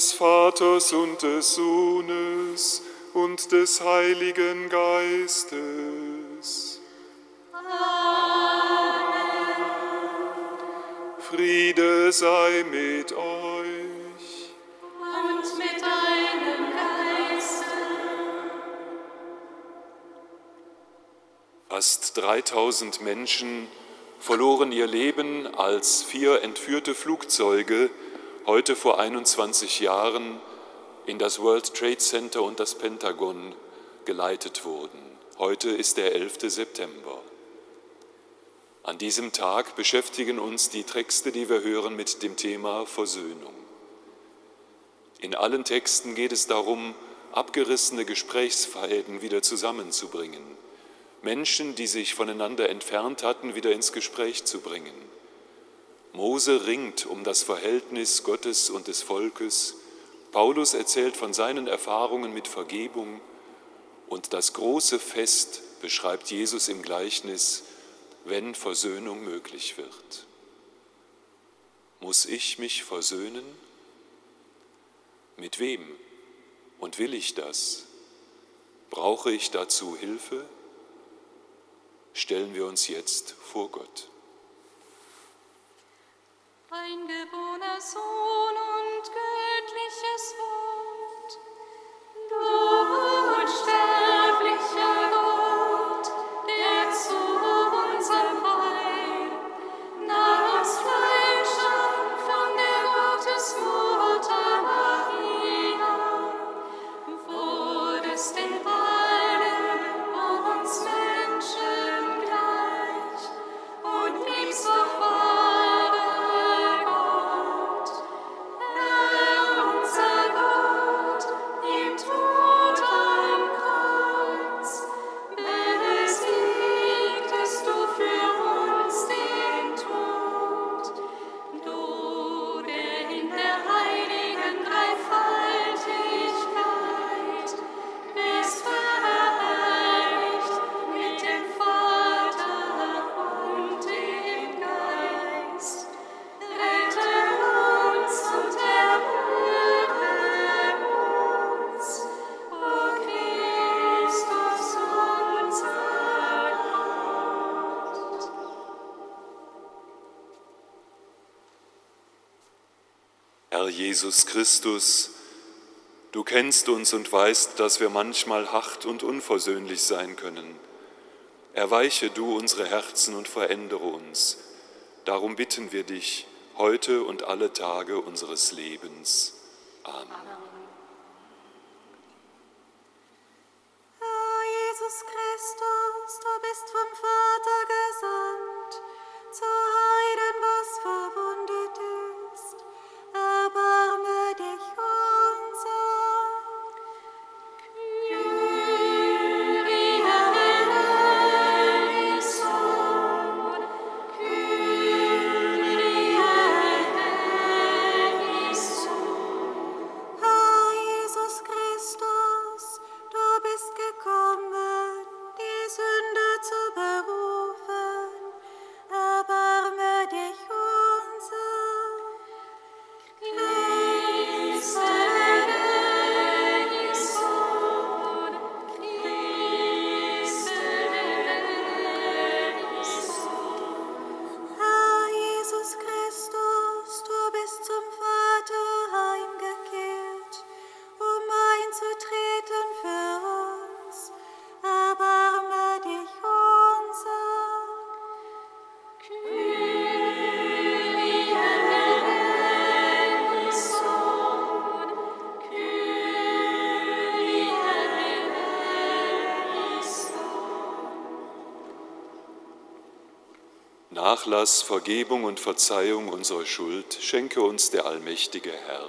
Des Vaters und des Sohnes und des Heiligen Geistes. Amen. Friede sei mit euch. Und mit deinem Geiste. Fast 3000 Menschen verloren ihr Leben, als vier entführte Flugzeuge heute vor 21 Jahren in das World Trade Center und das Pentagon geleitet wurden. Heute ist der 11. September. An diesem Tag beschäftigen uns die Texte, die wir hören, mit dem Thema Versöhnung. In allen Texten geht es darum, abgerissene Gesprächsfäden wieder zusammenzubringen, Menschen, die sich voneinander entfernt hatten, wieder ins Gespräch zu bringen Mose ringt um das Verhältnis Gottes und des Volkes. Paulus erzählt von seinen Erfahrungen mit Vergebung. Und das große Fest beschreibt Jesus im Gleichnis, wenn Versöhnung möglich wird. Muss ich mich versöhnen? Mit wem? Und will ich das? Brauche ich dazu Hilfe? Stellen wir uns jetzt vor Gott. Eingeborener Sohn und göttliches Wort, du unsterblicher Jesus Christus, du kennst uns und weißt, dass wir manchmal hart und unversöhnlich sein können. Erweiche du unsere Herzen und verändere uns. Darum bitten wir dich heute und alle Tage unseres Lebens. Amen. Herr Nachlass, Vergebung und Verzeihung unserer Schuld schenke uns der allmächtige Herr.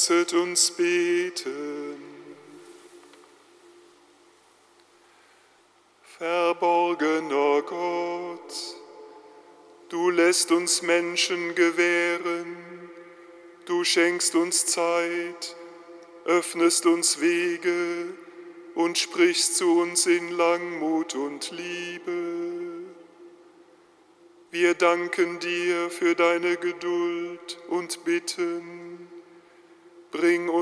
Lasset uns beten. Verborgener Gott, du lässt uns Menschen gewähren, du schenkst uns Zeit, öffnest uns Wege und sprichst zu uns in Langmut und Liebe. Wir danken dir für deine Geduld und bitten,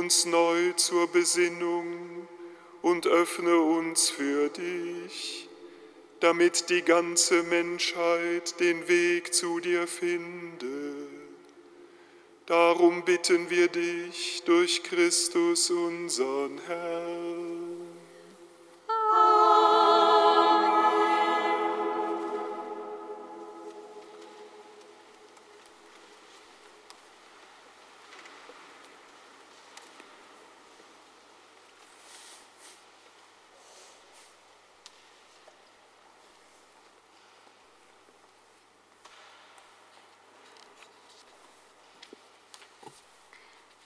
uns neu zur Besinnung und öffne uns für dich, damit die ganze Menschheit den Weg zu dir finde. Darum bitten wir dich durch Christus unseren Herrn.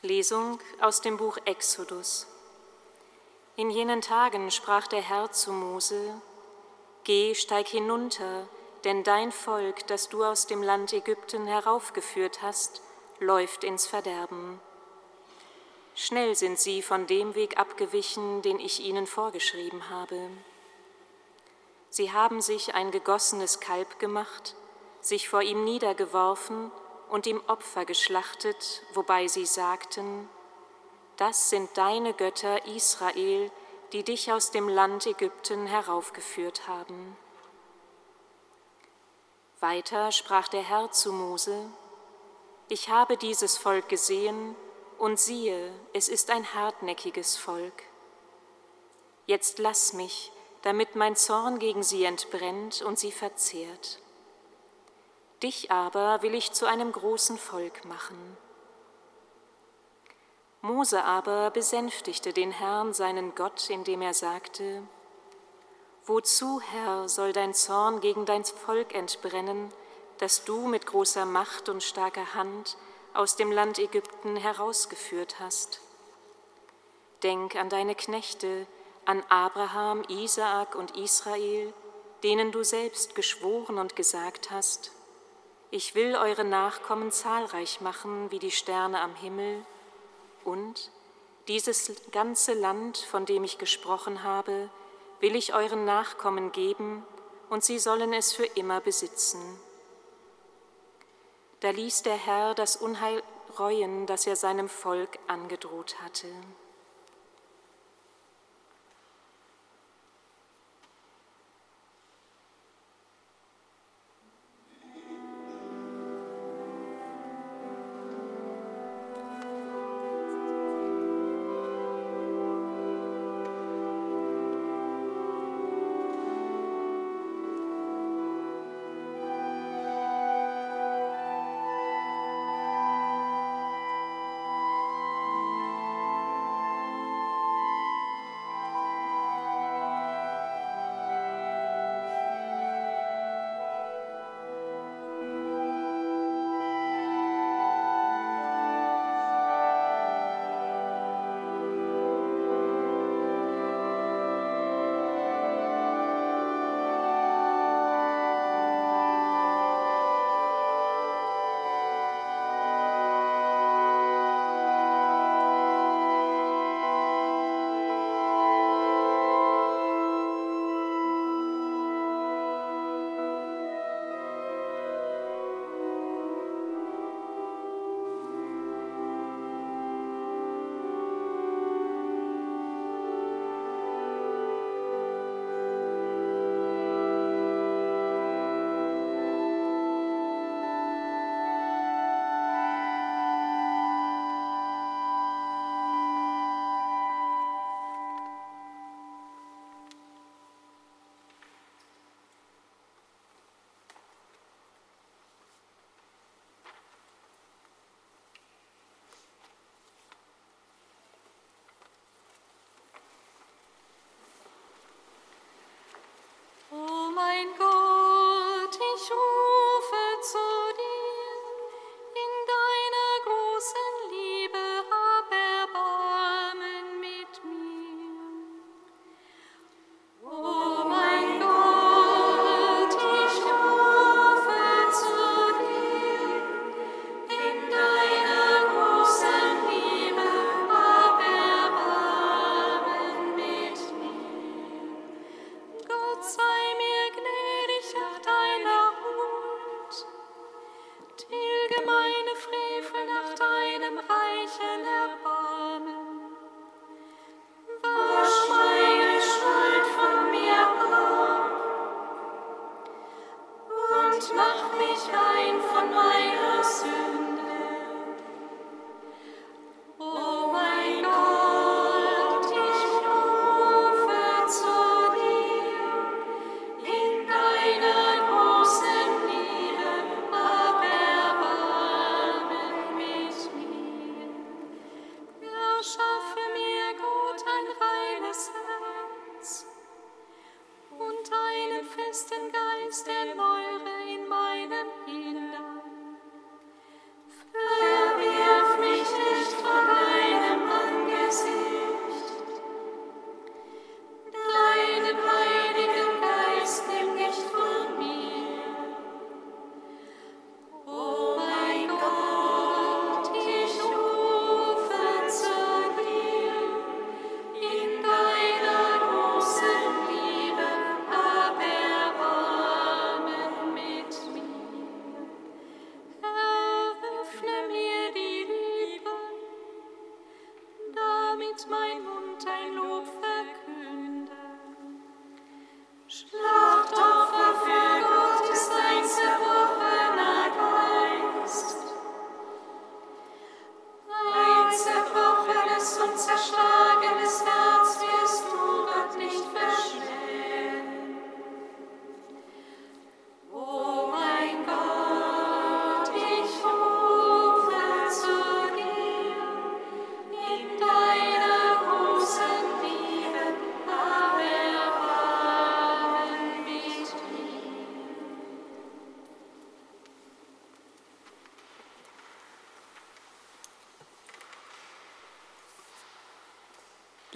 Lesung aus dem Buch Exodus. In jenen Tagen sprach der Herr zu Mose, Geh, steig hinunter, denn dein Volk, das du aus dem Land Ägypten heraufgeführt hast, läuft ins Verderben. Schnell sind sie von dem Weg abgewichen, den ich ihnen vorgeschrieben habe. Sie haben sich ein gegossenes Kalb gemacht, sich vor ihm niedergeworfen und ihm Opfer geschlachtet, wobei sie sagten, das sind deine Götter Israel, die dich aus dem Land Ägypten heraufgeführt haben. Weiter sprach der Herr zu Mose, ich habe dieses Volk gesehen, und siehe, es ist ein hartnäckiges Volk. Jetzt lass mich, damit mein Zorn gegen sie entbrennt und sie verzehrt. Dich aber will ich zu einem großen Volk machen. Mose aber besänftigte den Herrn, seinen Gott, indem er sagte, Wozu, Herr, soll dein Zorn gegen dein Volk entbrennen, das du mit großer Macht und starker Hand aus dem Land Ägypten herausgeführt hast? Denk an deine Knechte, an Abraham, Isaak und Israel, denen du selbst geschworen und gesagt hast, ich will eure Nachkommen zahlreich machen wie die Sterne am Himmel und dieses ganze Land, von dem ich gesprochen habe, will ich euren Nachkommen geben und sie sollen es für immer besitzen. Da ließ der Herr das Unheil reuen, das er seinem Volk angedroht hatte.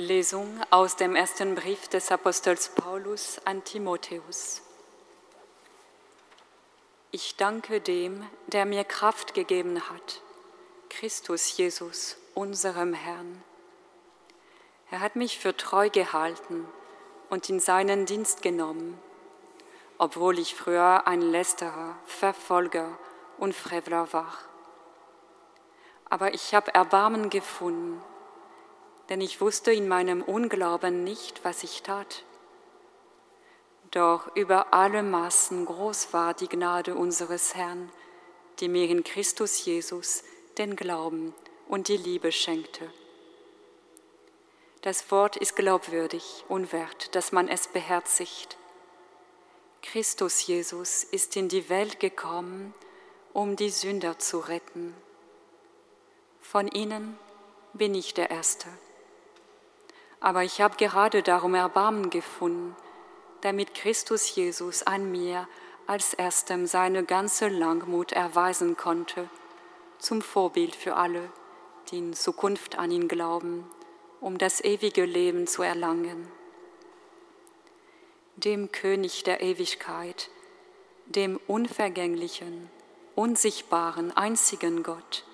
Lesung aus dem ersten Brief des Apostels Paulus an Timotheus. Ich danke dem, der mir Kraft gegeben hat, Christus Jesus, unserem Herrn. Er hat mich für treu gehalten und in seinen Dienst genommen, obwohl ich früher ein Lästerer, Verfolger und Frevler war. Aber ich habe Erbarmen gefunden denn ich wusste in meinem Unglauben nicht, was ich tat. Doch über alle Maßen groß war die Gnade unseres Herrn, die mir in Christus Jesus den Glauben und die Liebe schenkte. Das Wort ist glaubwürdig und wert, dass man es beherzigt. Christus Jesus ist in die Welt gekommen, um die Sünder zu retten. Von ihnen bin ich der Erste. Aber ich habe gerade darum Erbarmen gefunden, damit Christus Jesus an mir als erstem seine ganze Langmut erweisen konnte, zum Vorbild für alle, die in Zukunft an ihn glauben, um das ewige Leben zu erlangen. Dem König der Ewigkeit, dem unvergänglichen, unsichtbaren, einzigen Gott,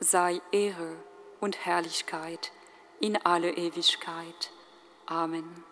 sei Ehre und Herrlichkeit in alle Ewigkeit. Amen.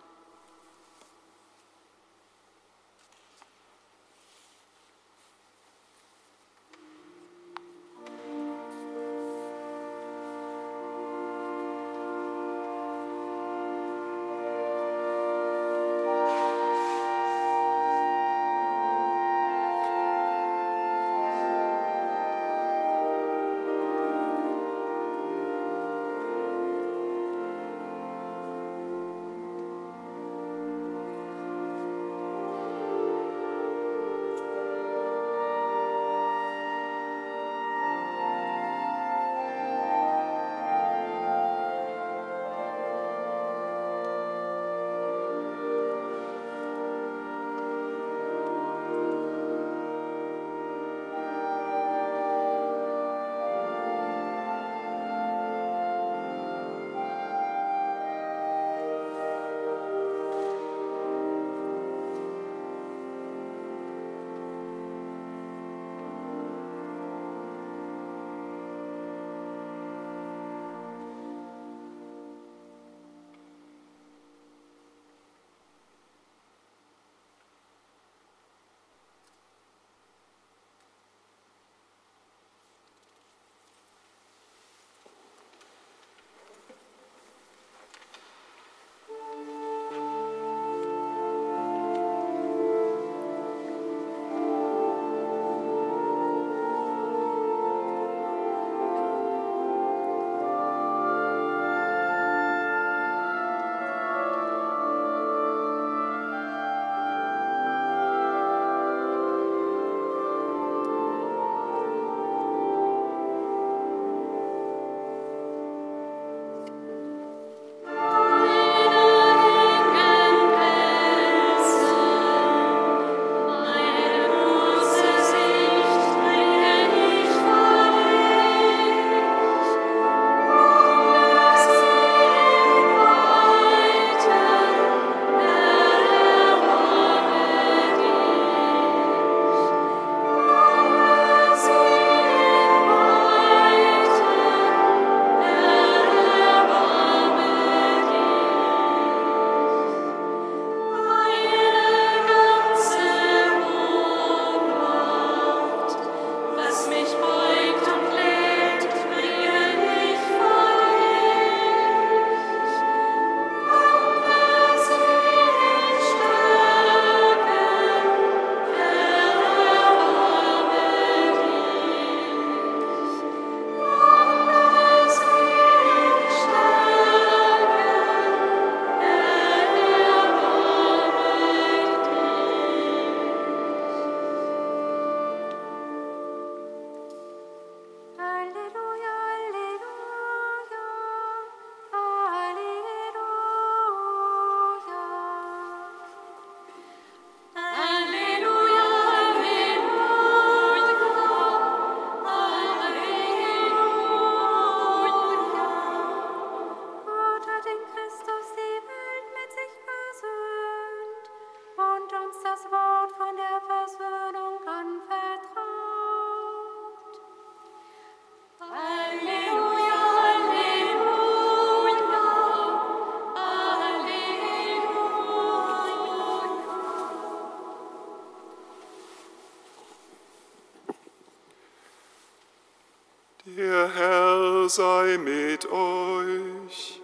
Mit euch.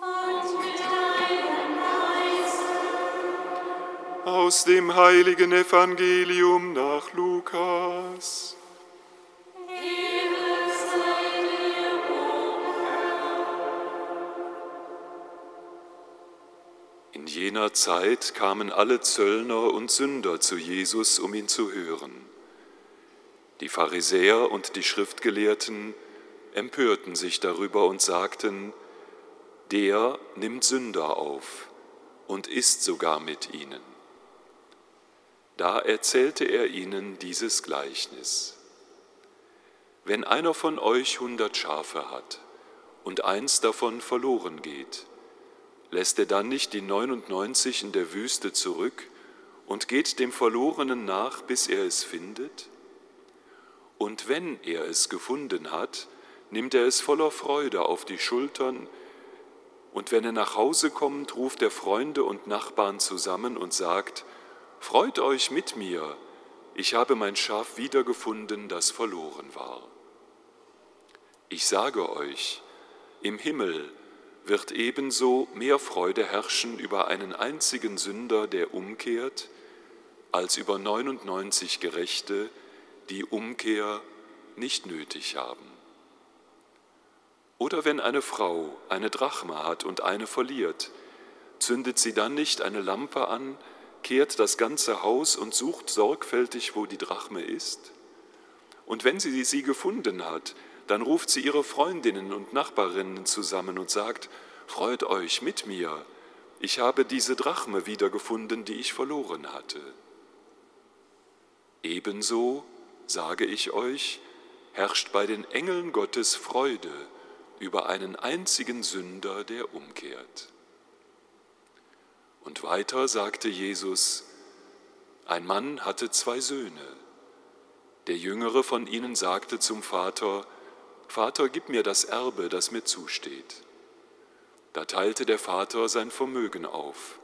Und mit deinem Geiste. Aus dem heiligen Evangelium nach Lukas. In jener Zeit kamen alle Zöllner und Sünder zu Jesus, um ihn zu hören. Die Pharisäer und die Schriftgelehrten empörten sich darüber und sagten, der nimmt Sünder auf und isst sogar mit ihnen. Da erzählte er ihnen dieses Gleichnis. Wenn einer von euch hundert Schafe hat und eins davon verloren geht, lässt er dann nicht die 99 in der Wüste zurück und geht dem Verlorenen nach, bis er es findet? Und wenn er es gefunden hat, nimmt er es voller Freude auf die Schultern, und wenn er nach Hause kommt, ruft er Freunde und Nachbarn zusammen und sagt, Freut euch mit mir, ich habe mein Schaf wiedergefunden, das verloren war. Ich sage euch, im Himmel wird ebenso mehr Freude herrschen über einen einzigen Sünder, der umkehrt, als über 99 Gerechte, die Umkehr nicht nötig haben. Oder wenn eine Frau eine Drachma hat und eine verliert, zündet sie dann nicht eine Lampe an, kehrt das ganze Haus und sucht sorgfältig, wo die Drachme ist? Und wenn sie sie gefunden hat, dann ruft sie ihre Freundinnen und Nachbarinnen zusammen und sagt, Freut euch mit mir, ich habe diese Drachme wiedergefunden, die ich verloren hatte. Ebenso, sage ich euch, herrscht bei den Engeln Gottes Freude über einen einzigen Sünder, der umkehrt. Und weiter sagte Jesus, ein Mann hatte zwei Söhne. Der jüngere von ihnen sagte zum Vater, Vater, gib mir das Erbe, das mir zusteht. Da teilte der Vater sein Vermögen auf.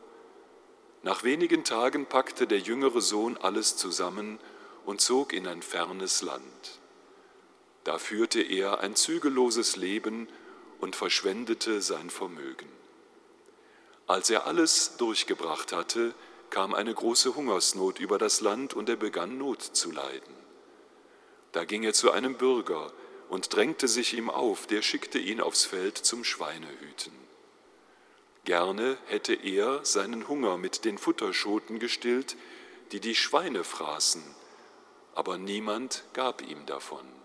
Nach wenigen Tagen packte der jüngere Sohn alles zusammen und zog in ein fernes Land. Da führte er ein zügelloses Leben und verschwendete sein Vermögen. Als er alles durchgebracht hatte, kam eine große Hungersnot über das Land und er begann Not zu leiden. Da ging er zu einem Bürger und drängte sich ihm auf, der schickte ihn aufs Feld zum Schweinehüten. Gerne hätte er seinen Hunger mit den Futterschoten gestillt, die die Schweine fraßen, aber niemand gab ihm davon.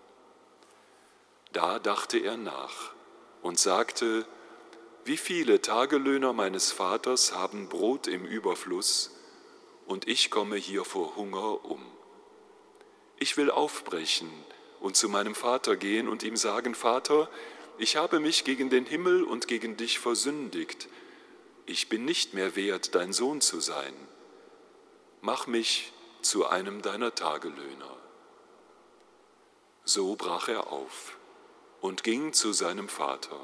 Da dachte er nach und sagte, wie viele Tagelöhner meines Vaters haben Brot im Überfluss, und ich komme hier vor Hunger um. Ich will aufbrechen und zu meinem Vater gehen und ihm sagen, Vater, ich habe mich gegen den Himmel und gegen dich versündigt, ich bin nicht mehr wert, dein Sohn zu sein. Mach mich zu einem deiner Tagelöhner. So brach er auf und ging zu seinem Vater.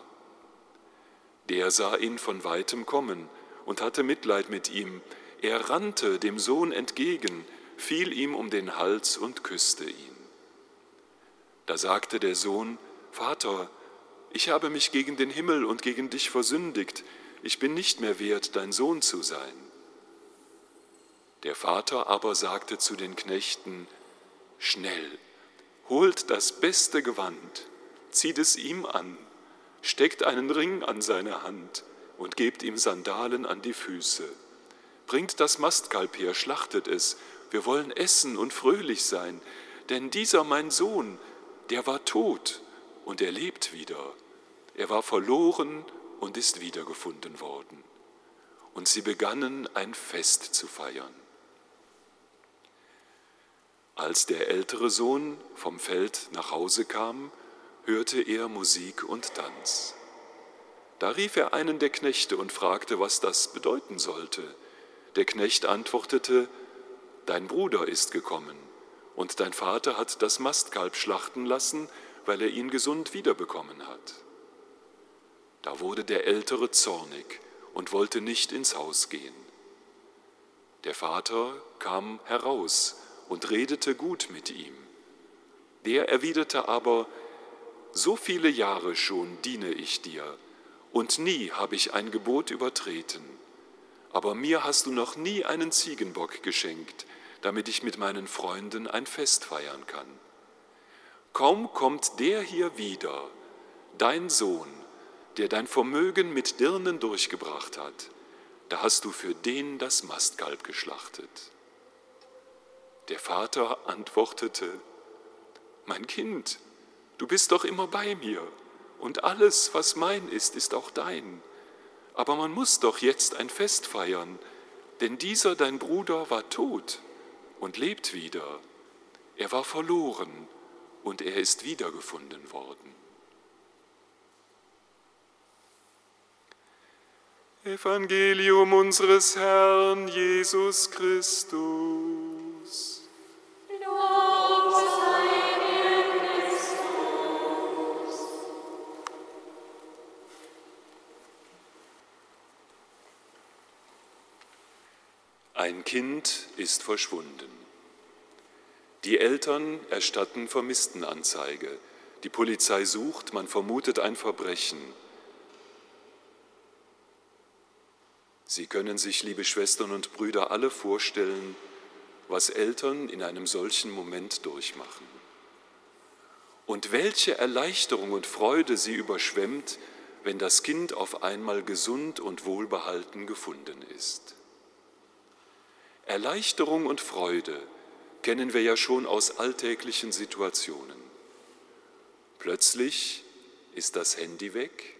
Der sah ihn von weitem kommen und hatte Mitleid mit ihm. Er rannte dem Sohn entgegen, fiel ihm um den Hals und küsste ihn. Da sagte der Sohn, Vater, ich habe mich gegen den Himmel und gegen dich versündigt, ich bin nicht mehr wert, dein Sohn zu sein. Der Vater aber sagte zu den Knechten, Schnell, holt das beste Gewand zieht es ihm an, steckt einen Ring an seine Hand und gebt ihm Sandalen an die Füße. Bringt das Mastkalb her, schlachtet es, wir wollen essen und fröhlich sein, denn dieser mein Sohn, der war tot und er lebt wieder. Er war verloren und ist wiedergefunden worden. Und sie begannen ein Fest zu feiern. Als der ältere Sohn vom Feld nach Hause kam, hörte er Musik und Tanz. Da rief er einen der Knechte und fragte, was das bedeuten sollte. Der Knecht antwortete, Dein Bruder ist gekommen, und dein Vater hat das Mastkalb schlachten lassen, weil er ihn gesund wiederbekommen hat. Da wurde der Ältere zornig und wollte nicht ins Haus gehen. Der Vater kam heraus und redete gut mit ihm. Der erwiderte aber, so viele Jahre schon diene ich dir, und nie habe ich ein Gebot übertreten. Aber mir hast du noch nie einen Ziegenbock geschenkt, damit ich mit meinen Freunden ein Fest feiern kann. Kaum kommt der hier wieder, dein Sohn, der dein Vermögen mit Dirnen durchgebracht hat, da hast du für den das Mastkalb geschlachtet. Der Vater antwortete, mein Kind, du bist doch immer bei mir und alles, was mein ist, ist auch dein. Aber man muss doch jetzt ein Fest feiern, denn dieser dein Bruder war tot und lebt wieder. Er war verloren und er ist wiedergefunden worden. Evangelium unseres Herrn Jesus Christus. Lob Ein Kind ist verschwunden. Die Eltern erstatten Vermisstenanzeige. Die Polizei sucht, man vermutet ein Verbrechen. Sie können sich, liebe Schwestern und Brüder, alle vorstellen, was Eltern in einem solchen Moment durchmachen. Und welche Erleichterung und Freude sie überschwemmt, wenn das Kind auf einmal gesund und wohlbehalten gefunden ist. Erleichterung und Freude kennen wir ja schon aus alltäglichen Situationen. Plötzlich ist das Handy weg,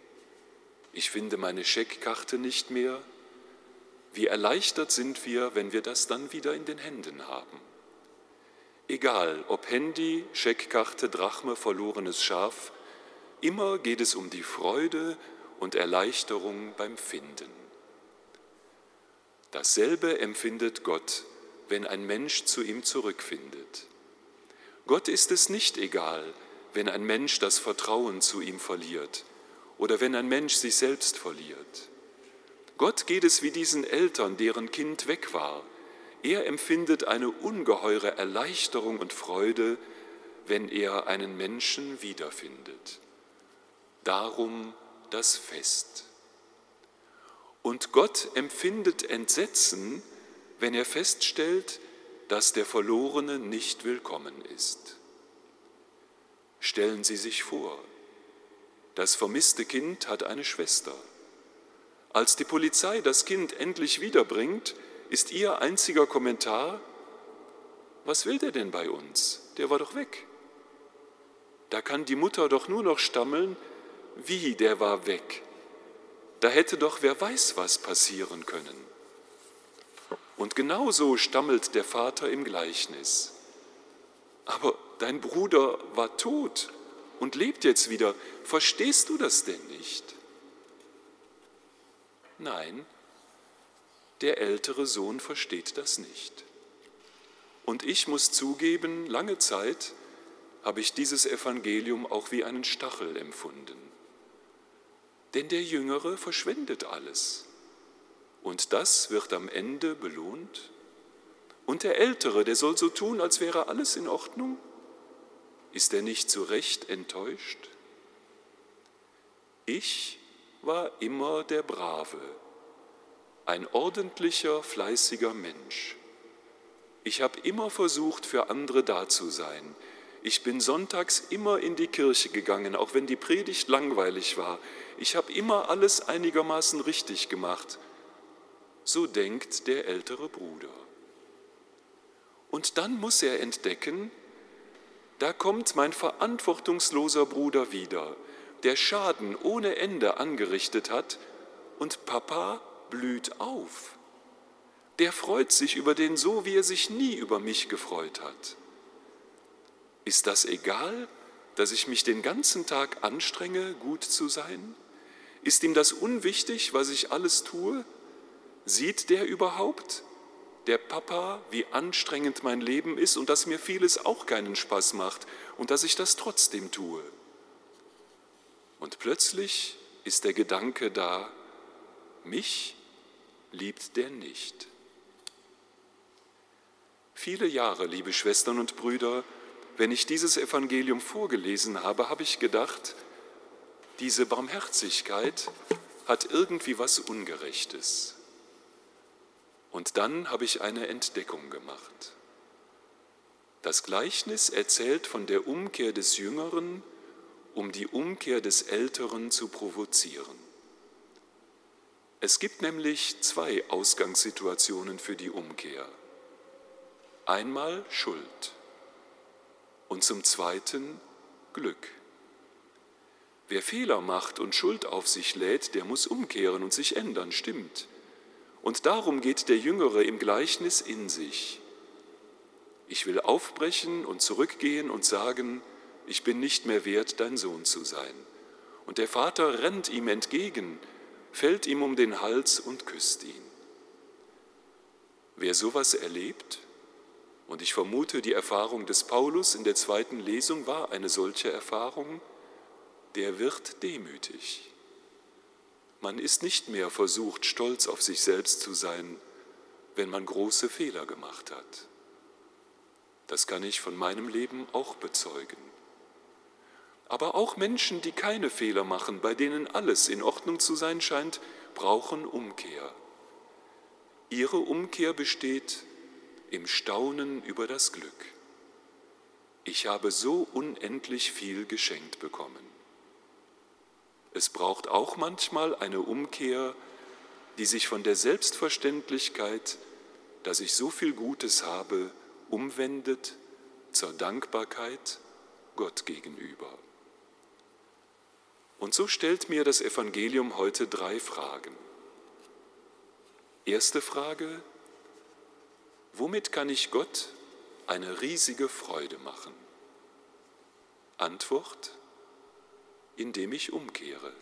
ich finde meine Scheckkarte nicht mehr. Wie erleichtert sind wir, wenn wir das dann wieder in den Händen haben. Egal, ob Handy, Scheckkarte, Drachme, verlorenes Schaf, immer geht es um die Freude und Erleichterung beim Finden. Dasselbe empfindet Gott, wenn ein Mensch zu ihm zurückfindet. Gott ist es nicht egal, wenn ein Mensch das Vertrauen zu ihm verliert oder wenn ein Mensch sich selbst verliert. Gott geht es wie diesen Eltern, deren Kind weg war. Er empfindet eine ungeheure Erleichterung und Freude, wenn er einen Menschen wiederfindet. Darum das Fest. Und Gott empfindet Entsetzen, wenn er feststellt, dass der Verlorene nicht willkommen ist. Stellen Sie sich vor, das vermisste Kind hat eine Schwester. Als die Polizei das Kind endlich wiederbringt, ist ihr einziger Kommentar, was will der denn bei uns? Der war doch weg. Da kann die Mutter doch nur noch stammeln, wie der war weg. Da hätte doch wer weiß was passieren können. Und genauso stammelt der Vater im Gleichnis. Aber dein Bruder war tot und lebt jetzt wieder. Verstehst du das denn nicht? Nein, der ältere Sohn versteht das nicht. Und ich muss zugeben, lange Zeit habe ich dieses Evangelium auch wie einen Stachel empfunden. Denn der Jüngere verschwendet alles. Und das wird am Ende belohnt. Und der Ältere, der soll so tun, als wäre alles in Ordnung. Ist er nicht zu Recht enttäuscht? Ich war immer der Brave, ein ordentlicher, fleißiger Mensch. Ich habe immer versucht, für andere da zu sein. Ich bin sonntags immer in die Kirche gegangen, auch wenn die Predigt langweilig war. Ich habe immer alles einigermaßen richtig gemacht. So denkt der ältere Bruder. Und dann muss er entdecken, da kommt mein verantwortungsloser Bruder wieder, der Schaden ohne Ende angerichtet hat, und Papa blüht auf. Der freut sich über den so, wie er sich nie über mich gefreut hat. Ist das egal, dass ich mich den ganzen Tag anstrenge, gut zu sein? Ist ihm das unwichtig, was ich alles tue? Sieht der überhaupt, der Papa, wie anstrengend mein Leben ist und dass mir vieles auch keinen Spaß macht und dass ich das trotzdem tue? Und plötzlich ist der Gedanke da, mich liebt der nicht. Viele Jahre, liebe Schwestern und Brüder, wenn ich dieses Evangelium vorgelesen habe, habe ich gedacht, diese Barmherzigkeit hat irgendwie was Ungerechtes. Und dann habe ich eine Entdeckung gemacht. Das Gleichnis erzählt von der Umkehr des Jüngeren, um die Umkehr des Älteren zu provozieren. Es gibt nämlich zwei Ausgangssituationen für die Umkehr. Einmal Schuld und zum Zweiten Glück. Wer Fehler macht und Schuld auf sich lädt, der muss umkehren und sich ändern, stimmt. Und darum geht der Jüngere im Gleichnis in sich. Ich will aufbrechen und zurückgehen und sagen, ich bin nicht mehr wert, dein Sohn zu sein. Und der Vater rennt ihm entgegen, fällt ihm um den Hals und küsst ihn. Wer sowas erlebt, und ich vermute, die Erfahrung des Paulus in der zweiten Lesung war eine solche Erfahrung, der wird demütig. Man ist nicht mehr versucht, stolz auf sich selbst zu sein, wenn man große Fehler gemacht hat. Das kann ich von meinem Leben auch bezeugen. Aber auch Menschen, die keine Fehler machen, bei denen alles in Ordnung zu sein scheint, brauchen Umkehr. Ihre Umkehr besteht im Staunen über das Glück. Ich habe so unendlich viel geschenkt bekommen. Es braucht auch manchmal eine Umkehr, die sich von der Selbstverständlichkeit, dass ich so viel Gutes habe, umwendet zur Dankbarkeit Gott gegenüber. Und so stellt mir das Evangelium heute drei Fragen. Erste Frage, womit kann ich Gott eine riesige Freude machen? Antwort, indem ich umkehre,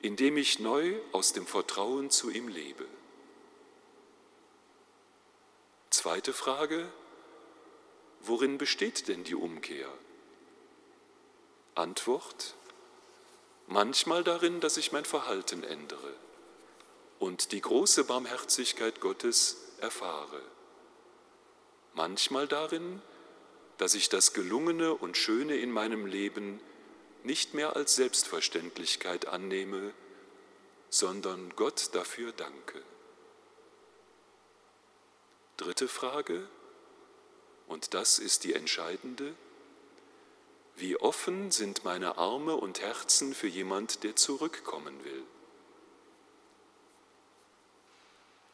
indem ich neu aus dem Vertrauen zu ihm lebe. Zweite Frage, worin besteht denn die Umkehr? Antwort, manchmal darin, dass ich mein Verhalten ändere und die große Barmherzigkeit Gottes erfahre. Manchmal darin, dass ich das Gelungene und Schöne in meinem Leben nicht mehr als Selbstverständlichkeit annehme, sondern Gott dafür danke. Dritte Frage, und das ist die entscheidende, wie offen sind meine Arme und Herzen für jemand, der zurückkommen will?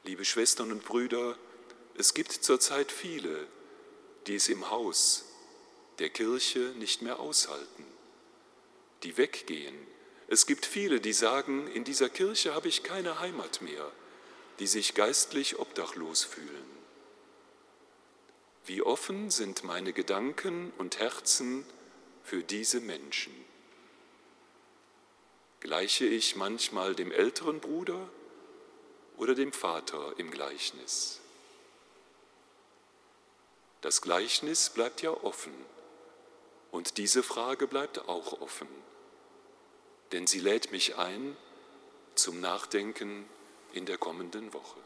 Liebe Schwestern und Brüder, es gibt zurzeit viele, die es im Haus der Kirche nicht mehr aushalten die weggehen. Es gibt viele, die sagen, in dieser Kirche habe ich keine Heimat mehr, die sich geistlich obdachlos fühlen. Wie offen sind meine Gedanken und Herzen für diese Menschen? Gleiche ich manchmal dem älteren Bruder oder dem Vater im Gleichnis? Das Gleichnis bleibt ja offen und diese Frage bleibt auch offen denn sie lädt mich ein zum Nachdenken in der kommenden Woche.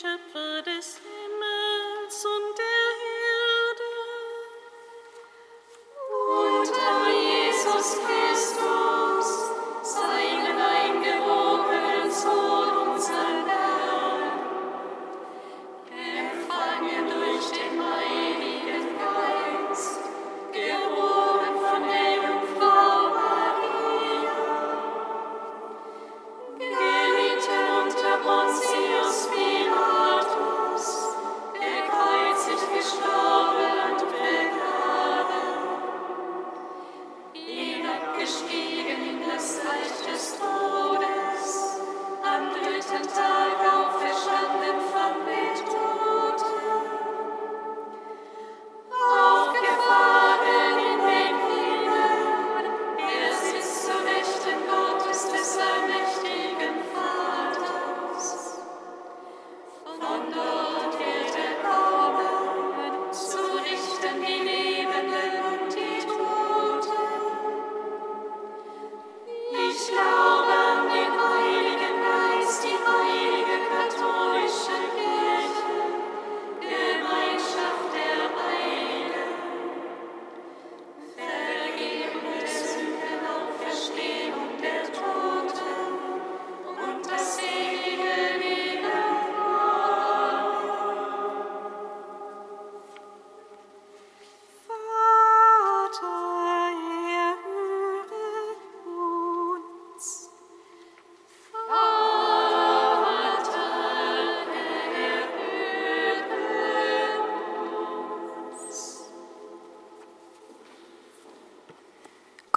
Schöpfer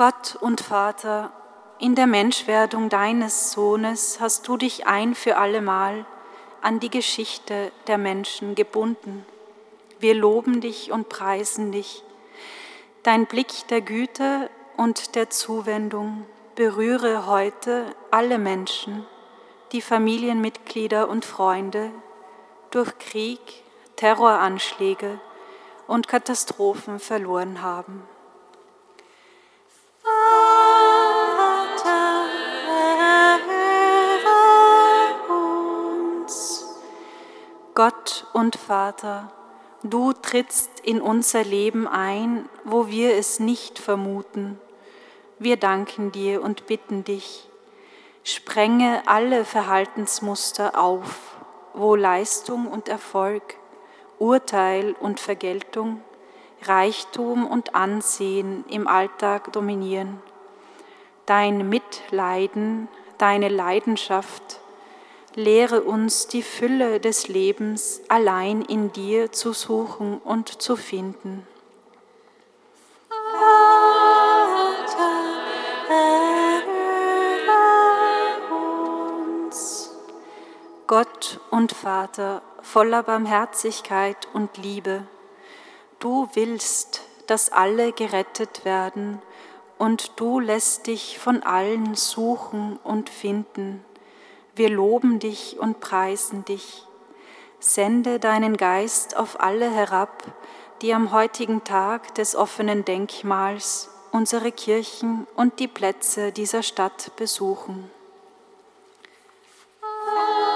Gott und Vater, in der Menschwerdung deines Sohnes hast du dich ein für allemal an die Geschichte der Menschen gebunden. Wir loben dich und preisen dich. Dein Blick der Güte und der Zuwendung berühre heute alle Menschen, die Familienmitglieder und Freunde durch Krieg, Terroranschläge und Katastrophen verloren haben. Gott und Vater, du trittst in unser Leben ein, wo wir es nicht vermuten. Wir danken dir und bitten dich, sprenge alle Verhaltensmuster auf, wo Leistung und Erfolg, Urteil und Vergeltung, Reichtum und Ansehen im Alltag dominieren. Dein Mitleiden, deine Leidenschaft, lehre uns die Fülle des Lebens allein in dir zu suchen und zu finden. Gott und Vater, voller Barmherzigkeit und Liebe, du willst, dass alle gerettet werden und du lässt dich von allen suchen und finden. Wir loben dich und preisen dich. Sende deinen Geist auf alle herab, die am heutigen Tag des offenen Denkmals unsere Kirchen und die Plätze dieser Stadt besuchen. Wird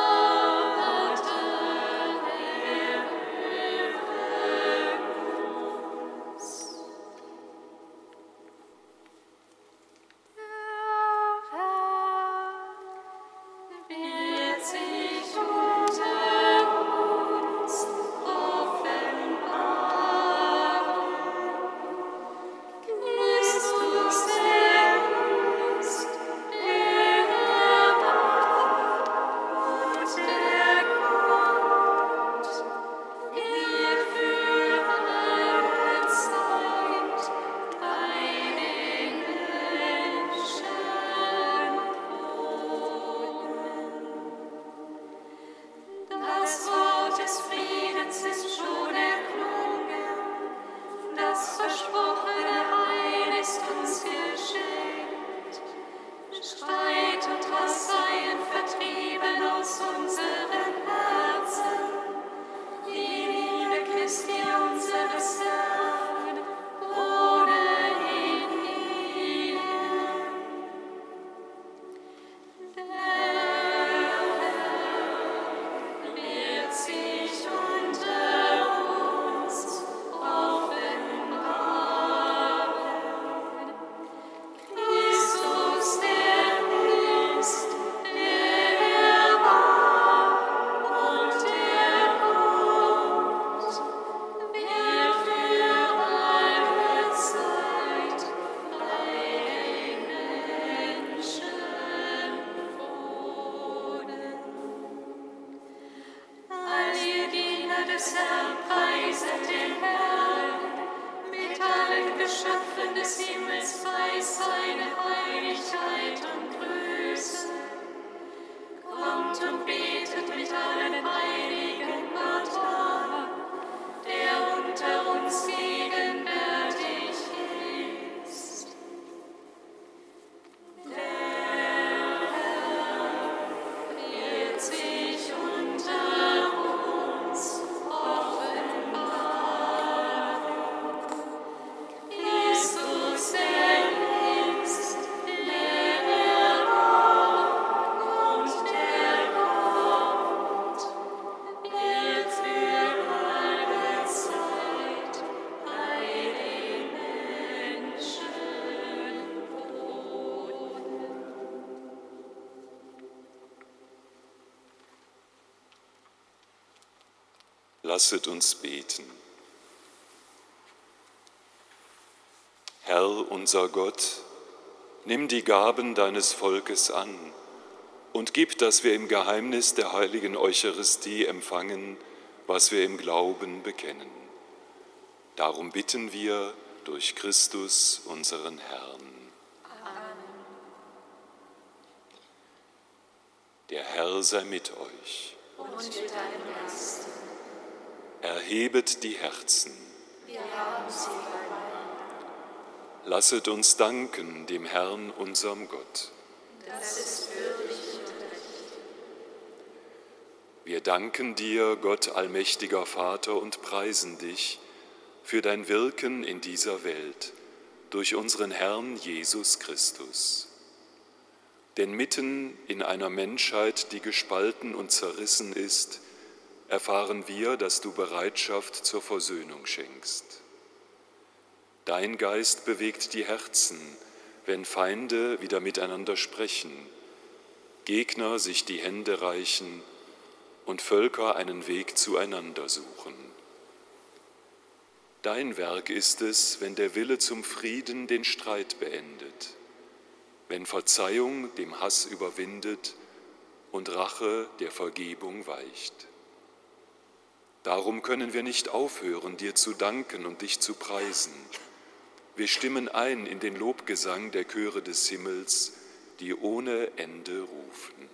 Lasset uns beten. Herr unser Gott, nimm die Gaben deines Volkes an und gib, dass wir im Geheimnis der heiligen Eucharistie empfangen, was wir im Glauben bekennen. Darum bitten wir durch Christus, unseren Herrn. Der Herr sei mit euch. Und mit deinem Geist. Erhebet die Herzen. Lasset uns danken dem Herrn, unserem Gott. Das ist würdig und recht. Wir danken dir, Gott allmächtiger Vater, und preisen dich für dein Wirken in dieser Welt durch unseren Herrn Jesus Christus. Denn mitten in einer Menschheit, die gespalten und zerrissen ist, erfahren wir, dass du Bereitschaft zur Versöhnung schenkst. Dein Geist bewegt die Herzen, wenn Feinde wieder miteinander sprechen, Gegner sich die Hände reichen und Völker einen Weg zueinander suchen. Dein Werk ist es, wenn der Wille zum Frieden den Streit beendet, wenn Verzeihung dem Hass überwindet und Rache der Vergebung weicht. Darum können wir nicht aufhören, dir zu danken und dich zu preisen. Wir stimmen ein in den Lobgesang der Chöre des Himmels, die ohne Ende rufen.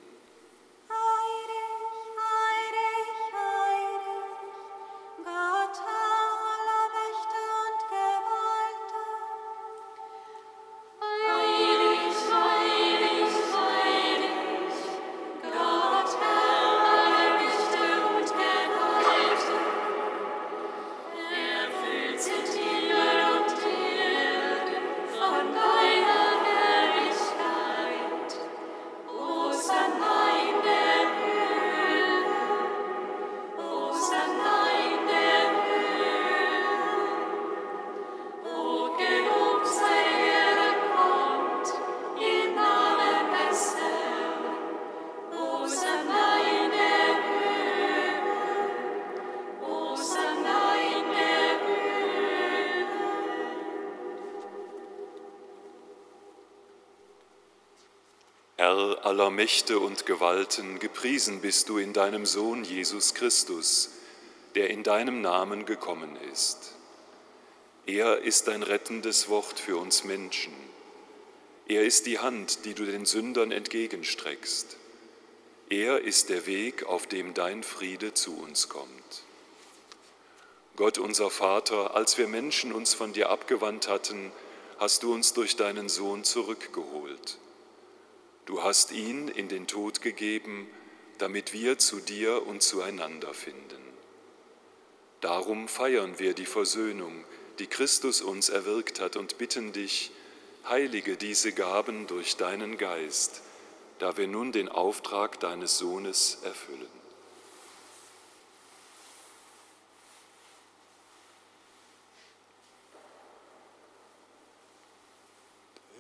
Aller Mächte und Gewalten, gepriesen bist du in deinem Sohn Jesus Christus, der in deinem Namen gekommen ist. Er ist dein rettendes Wort für uns Menschen. Er ist die Hand, die du den Sündern entgegenstreckst. Er ist der Weg, auf dem dein Friede zu uns kommt. Gott unser Vater, als wir Menschen uns von dir abgewandt hatten, hast du uns durch deinen Sohn zurückgeholt. Du hast ihn in den Tod gegeben, damit wir zu dir und zueinander finden. Darum feiern wir die Versöhnung, die Christus uns erwirkt hat, und bitten dich, heilige diese Gaben durch deinen Geist, da wir nun den Auftrag deines Sohnes erfüllen.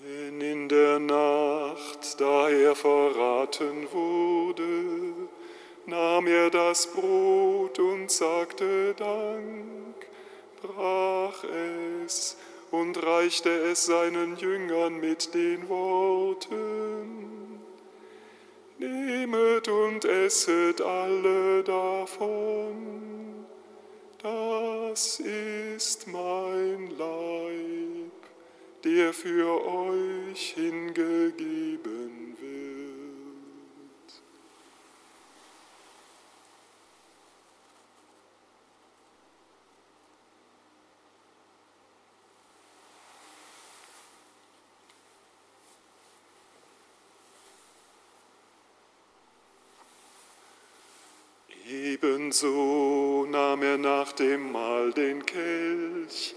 Denn in der Nacht, da er verraten wurde, nahm er das Brot und sagte Dank, brach es und reichte es seinen Jüngern mit den Worten, Nehmet und esset alle davon, das ist mein Leib der für euch hingegeben wird. Ebenso nahm er nach dem Mahl den Kelch,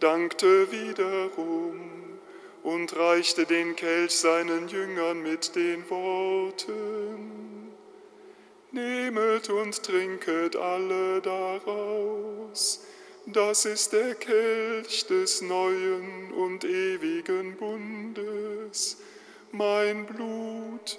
dankte wiederum und reichte den Kelch seinen Jüngern mit den Worten, Nehmet und trinket alle daraus, das ist der Kelch des neuen und ewigen Bundes, mein Blut,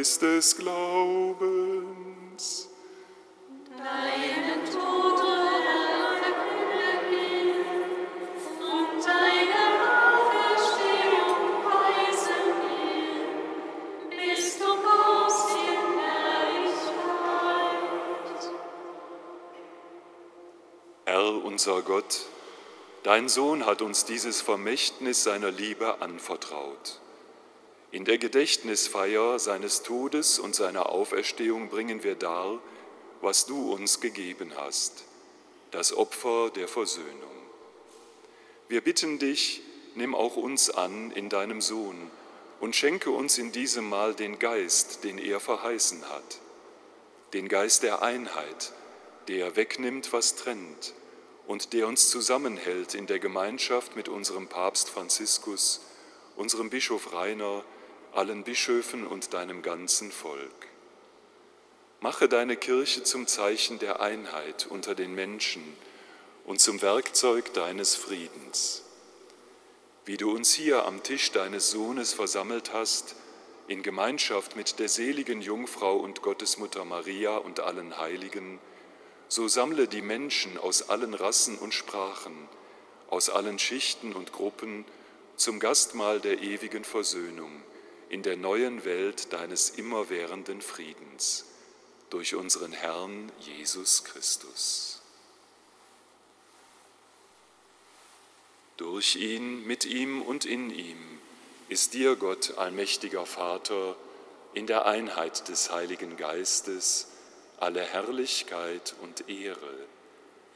Geheimnis des Glaubens. Deinen Tod, o Herr, verkünden wir und deine Auferstehung preisen wir, bis du kommst in Herrlichkeit. Herr unser Gott, dein Sohn hat uns dieses Vermächtnis seiner Liebe anvertraut. In der Gedächtnisfeier seines Todes und seiner Auferstehung bringen wir dar, was du uns gegeben hast, das Opfer der Versöhnung. Wir bitten dich, nimm auch uns an in deinem Sohn und schenke uns in diesem Mal den Geist, den er verheißen hat, den Geist der Einheit, der wegnimmt, was trennt und der uns zusammenhält in der Gemeinschaft mit unserem Papst Franziskus, unserem Bischof Rainer, allen Bischöfen und deinem ganzen Volk. Mache deine Kirche zum Zeichen der Einheit unter den Menschen und zum Werkzeug deines Friedens. Wie du uns hier am Tisch deines Sohnes versammelt hast, in Gemeinschaft mit der seligen Jungfrau und Gottesmutter Maria und allen Heiligen, so sammle die Menschen aus allen Rassen und Sprachen, aus allen Schichten und Gruppen zum Gastmahl der ewigen Versöhnung in der neuen Welt deines immerwährenden Friedens durch unseren Herrn Jesus Christus. Durch ihn, mit ihm und in ihm ist dir, Gott, allmächtiger Vater, in der Einheit des Heiligen Geistes alle Herrlichkeit und Ehre,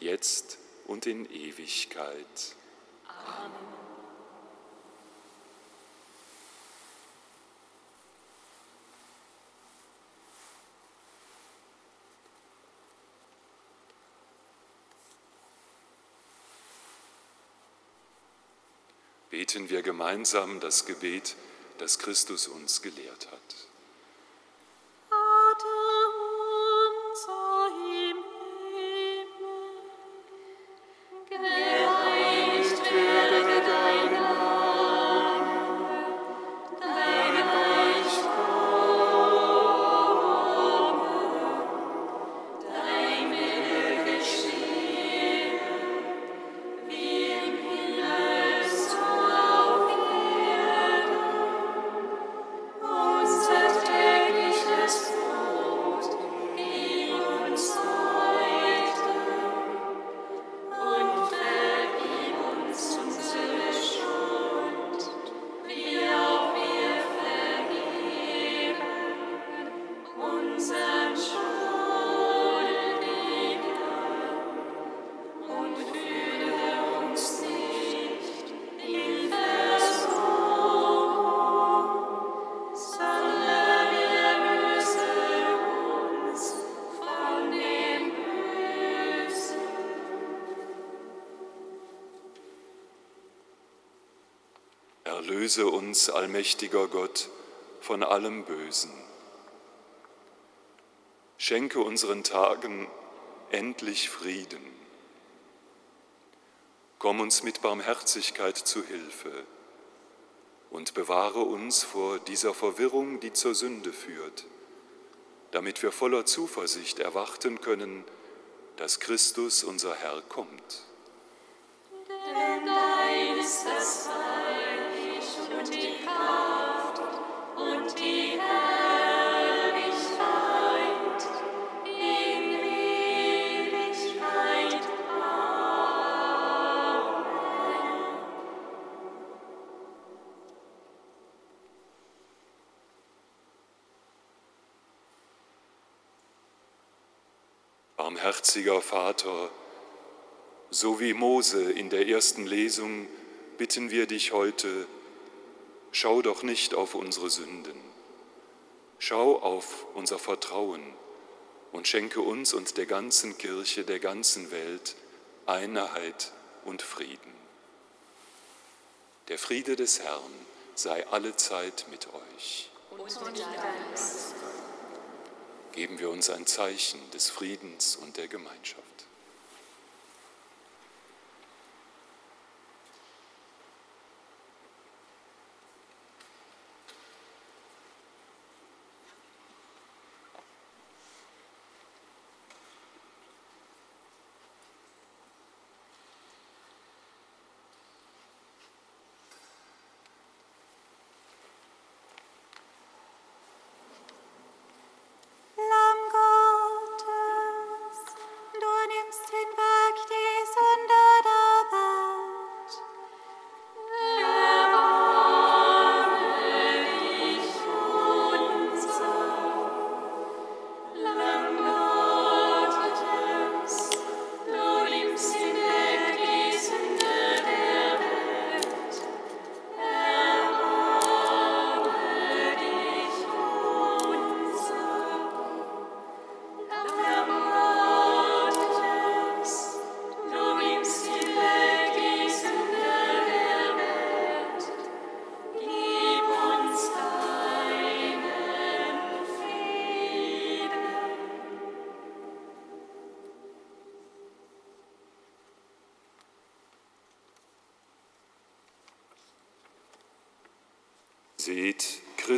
jetzt und in Ewigkeit. Amen. Beten wir gemeinsam das Gebet, das Christus uns gelehrt hat. Erlöse uns, allmächtiger Gott, von allem Bösen. Schenke unseren Tagen endlich Frieden. Komm uns mit Barmherzigkeit zu Hilfe und bewahre uns vor dieser Verwirrung, die zur Sünde führt, damit wir voller Zuversicht erwarten können, dass Christus unser Herr kommt. Denn dein ist das Barmherziger Vater, so wie Mose in der ersten Lesung bitten wir dich heute, schau doch nicht auf unsere Sünden, Schau auf unser Vertrauen und schenke uns und der ganzen Kirche, der ganzen Welt Einheit und Frieden. Der Friede des Herrn sei allezeit mit euch. Geben wir uns ein Zeichen des Friedens und der Gemeinschaft.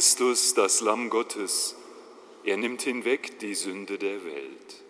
Christus, das Lamm Gottes, er nimmt hinweg die Sünde der Welt.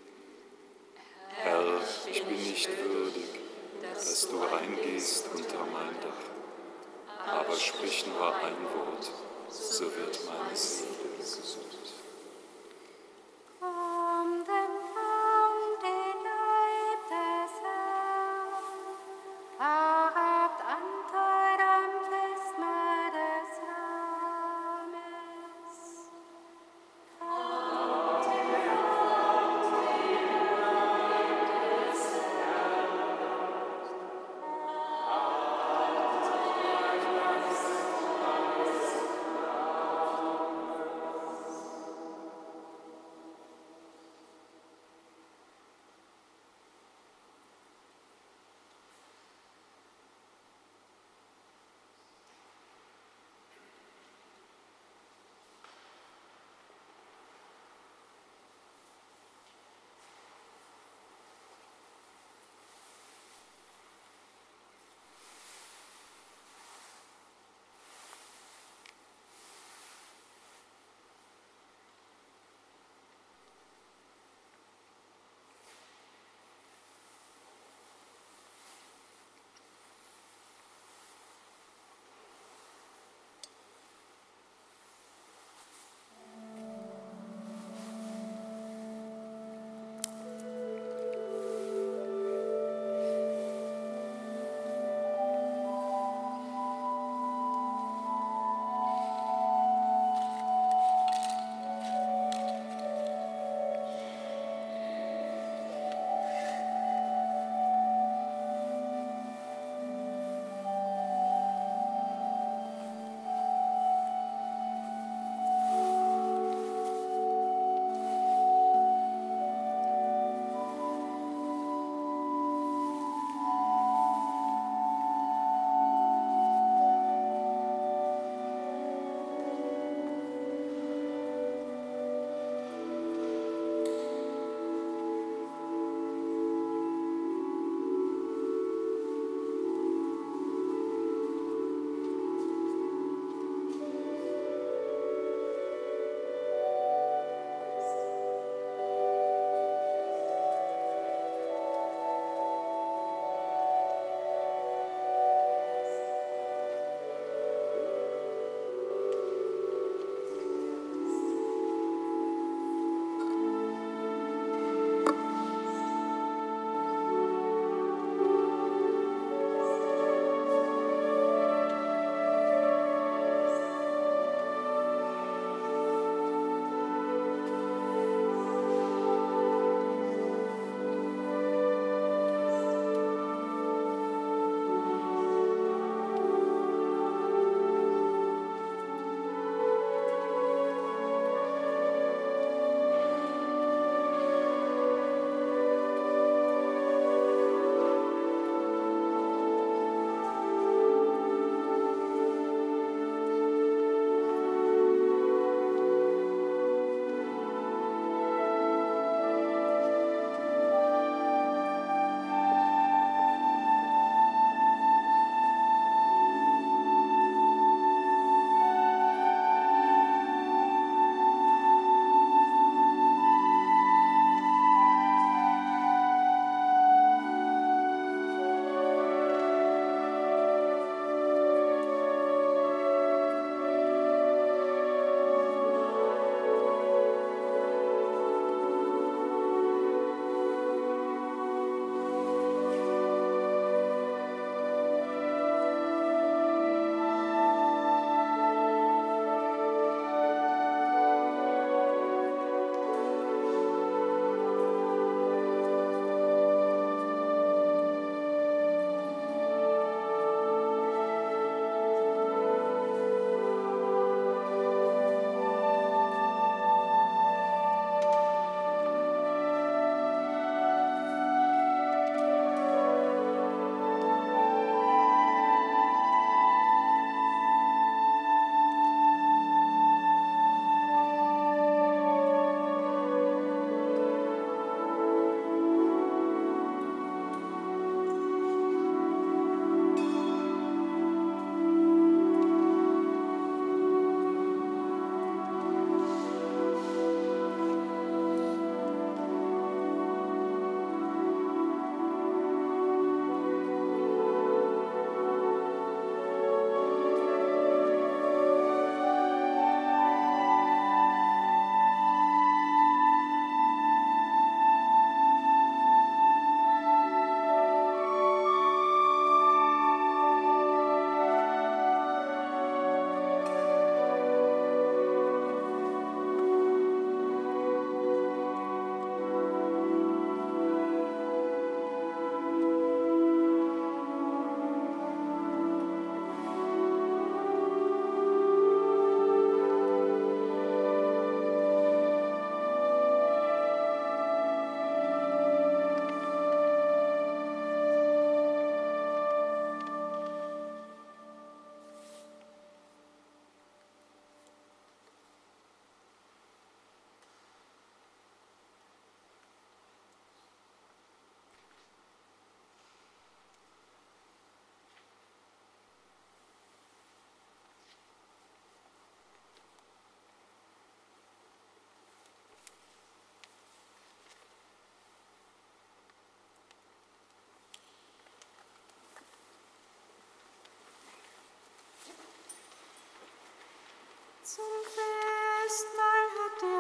Zum Festmahl hat der Herr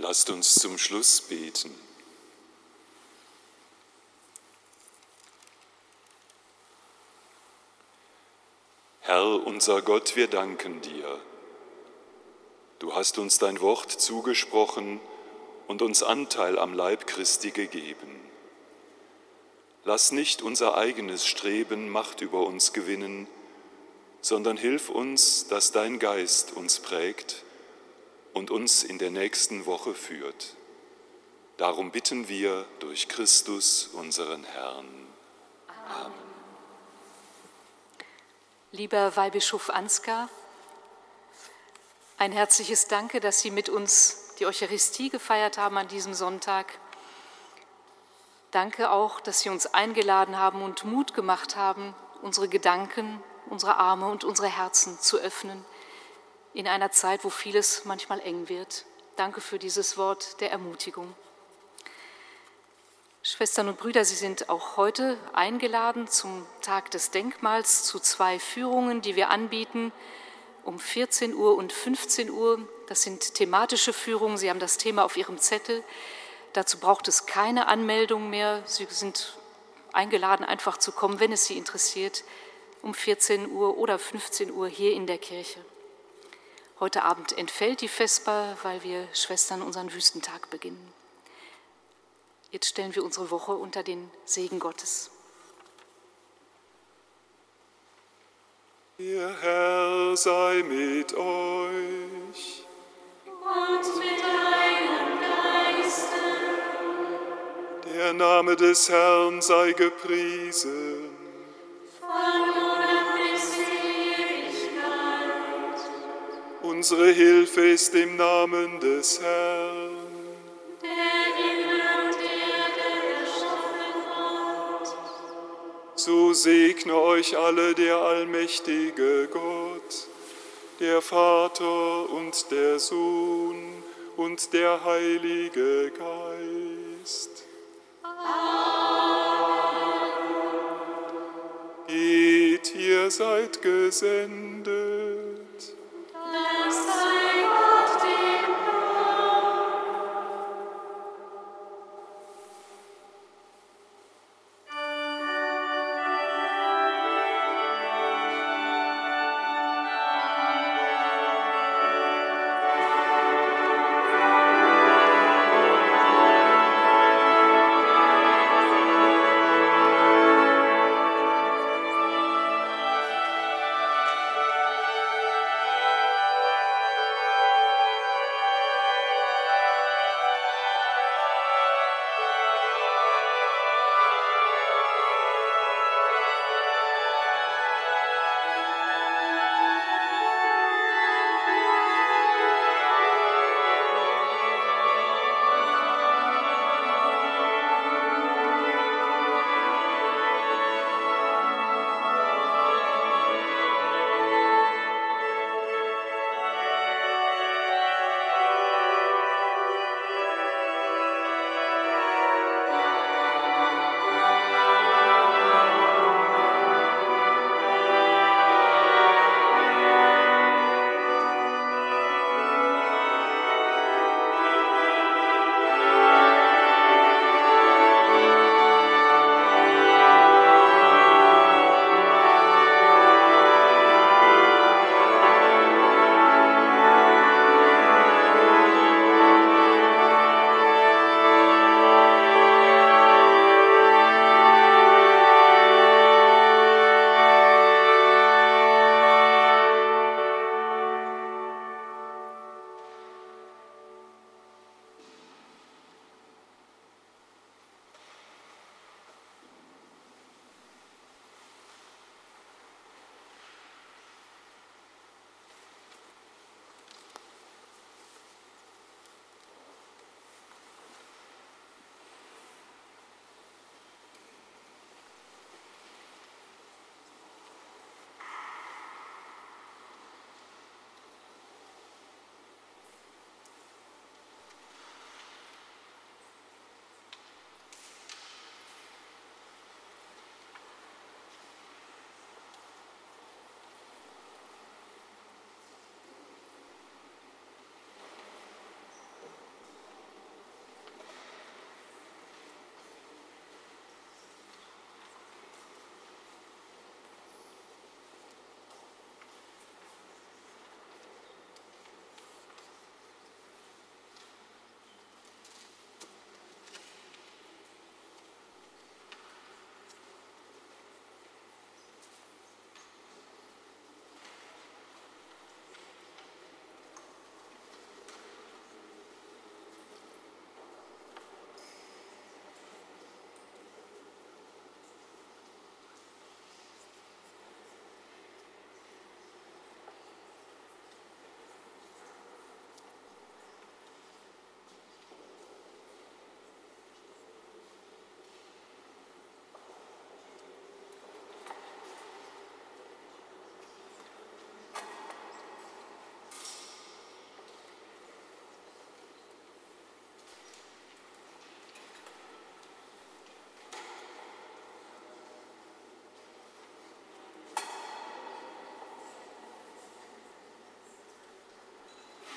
Lasst uns zum Schluss beten. Herr unser Gott, wir danken dir. Du hast uns dein Wort zugesprochen und uns Anteil am Leib Christi gegeben. Lass nicht unser eigenes Streben Macht über uns gewinnen, sondern hilf uns, dass dein Geist uns prägt und uns in der nächsten Woche führt. Darum bitten wir durch Christus, unseren Herrn. Lieber Weihbischof Ansgar, ein herzliches Danke, dass Sie mit uns die Eucharistie gefeiert haben an diesem Sonntag. Danke auch, dass Sie uns eingeladen haben und Mut gemacht haben, unsere Gedanken, unsere Arme und unsere Herzen zu öffnen in einer Zeit, wo vieles manchmal eng wird. Danke für dieses Wort der Ermutigung. Schwestern und Brüder, Sie sind auch heute eingeladen zum Tag des Denkmals zu zwei Führungen, die wir anbieten, um 14 Uhr und 15 Uhr. Das sind thematische Führungen. Sie haben das Thema auf Ihrem Zettel. Dazu braucht es keine Anmeldung mehr. Sie sind eingeladen, einfach zu kommen, wenn es Sie interessiert, um 14 Uhr oder 15 Uhr hier in der Kirche. Heute Abend entfällt die Vesper, weil wir Schwestern unseren Wüstentag beginnen. Jetzt stellen wir unsere Woche unter den Segen Gottes. Der Herr sei mit euch. Und mit deinem Geiste, Der Name des Herrn sei gepriesen. von Unsere Hilfe ist im Namen des Herrn. Der erschaffen hat. So segne euch alle der allmächtige Gott, der Vater und der Sohn und der Heilige Geist. Geht, ihr seid gesendet.